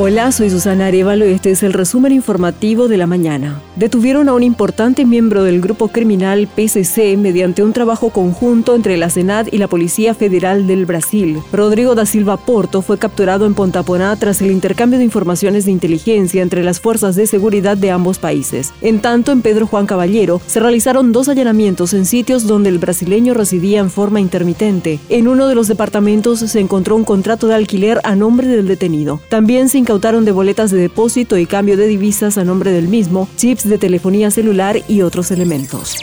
Hola, soy Susana Arevalo este es el resumen informativo de la mañana. Detuvieron a un importante miembro del grupo criminal PCC mediante un trabajo conjunto entre la Senad y la Policía Federal del Brasil. Rodrigo da Silva Porto fue capturado en Pontaponá tras el intercambio de informaciones de inteligencia entre las fuerzas de seguridad de ambos países. En tanto, en Pedro Juan Caballero se realizaron dos allanamientos en sitios donde el brasileño residía en forma intermitente. En uno de los departamentos se encontró un contrato de alquiler a nombre del detenido. También se incautaron de boletas de depósito y cambio de divisas a nombre del mismo, chips de telefonía celular y otros elementos.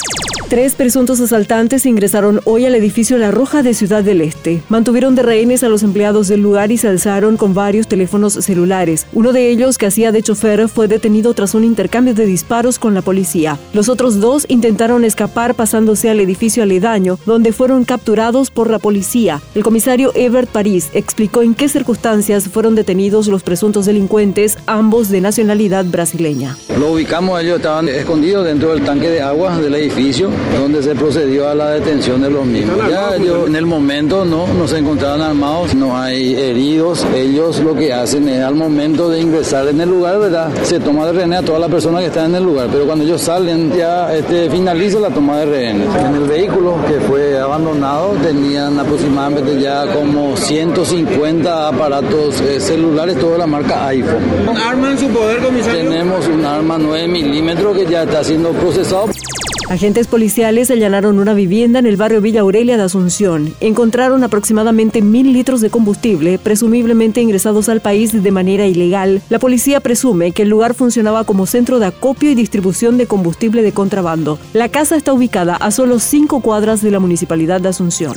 Tres presuntos asaltantes ingresaron hoy al edificio La Roja de Ciudad del Este. Mantuvieron de rehenes a los empleados del lugar y se alzaron con varios teléfonos celulares. Uno de ellos, que hacía de chofer, fue detenido tras un intercambio de disparos con la policía. Los otros dos intentaron escapar pasándose al edificio aledaño, donde fueron capturados por la policía. El comisario Ebert París explicó en qué circunstancias fueron detenidos los presuntos delincuentes, ambos de nacionalidad brasileña. Lo ubicamos, ellos estaban escondidos dentro del tanque de agua del edificio donde se procedió a la detención de los mismos. Ya ellos en el momento no, no se encontraban armados, no hay heridos. Ellos lo que hacen es al momento de ingresar en el lugar, ¿verdad? Se toma de rehenes a todas las personas que están en el lugar, pero cuando ellos salen ya este, finaliza la toma de rehenes. En el vehículo que fue abandonado tenían aproximadamente ya como 150 aparatos eh, celulares, toda la marca iPhone. ¿Un arma en su poder, comisario? Tenemos un arma 9 milímetros que ya está siendo procesado. Agentes policiales allanaron una vivienda en el barrio Villa Aurelia de Asunción. Encontraron aproximadamente mil litros de combustible, presumiblemente ingresados al país de manera ilegal. La policía presume que el lugar funcionaba como centro de acopio y distribución de combustible de contrabando. La casa está ubicada a solo cinco cuadras de la municipalidad de Asunción.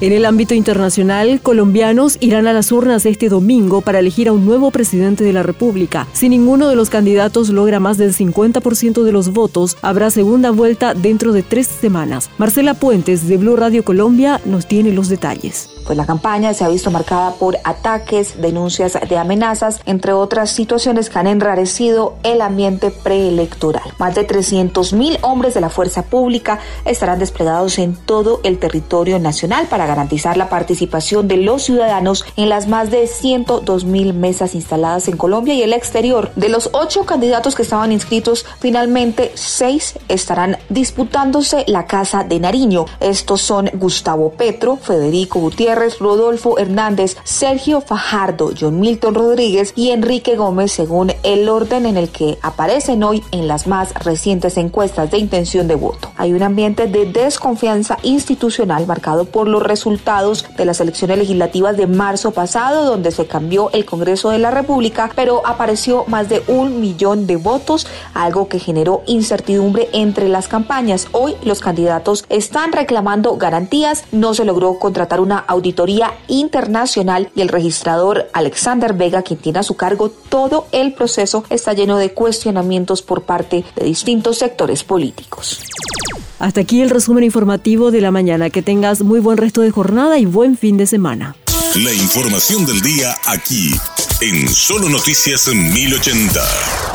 En el ámbito internacional, colombianos irán a las urnas este domingo para elegir a un nuevo presidente de la República. Si ninguno de los candidatos logra más del 50% de los votos, habrá segunda vuelta dentro de tres semanas. Marcela Puentes de Blue Radio Colombia nos tiene los detalles. Pues la campaña se ha visto marcada por ataques, denuncias de amenazas, entre otras situaciones que han enrarecido el ambiente preelectoral. Más de 300 mil hombres de la fuerza pública estarán desplegados en todo el territorio nacional para garantizar la participación de los ciudadanos en las más de 102 mil mesas instaladas en Colombia y el exterior. De los ocho candidatos que estaban inscritos, finalmente seis estarán disputándose la Casa de Nariño. Estos son Gustavo Petro, Federico Gutiérrez, Rodolfo Hernández, Sergio Fajardo, John Milton Rodríguez y Enrique Gómez, según el orden en el que aparecen hoy en las más recientes encuestas de intención de voto. Hay un ambiente de desconfianza institucional marcado por los resultados resultados de las elecciones legislativas de marzo pasado, donde se cambió el Congreso de la República, pero apareció más de un millón de votos, algo que generó incertidumbre entre las campañas. Hoy los candidatos están reclamando garantías, no se logró contratar una auditoría internacional y el registrador Alexander Vega, quien tiene a su cargo todo el proceso, está lleno de cuestionamientos por parte de distintos sectores políticos. Hasta aquí el resumen informativo de la mañana. Que tengas muy buen resto de jornada y buen fin de semana. La información del día aquí, en Solo Noticias 1080.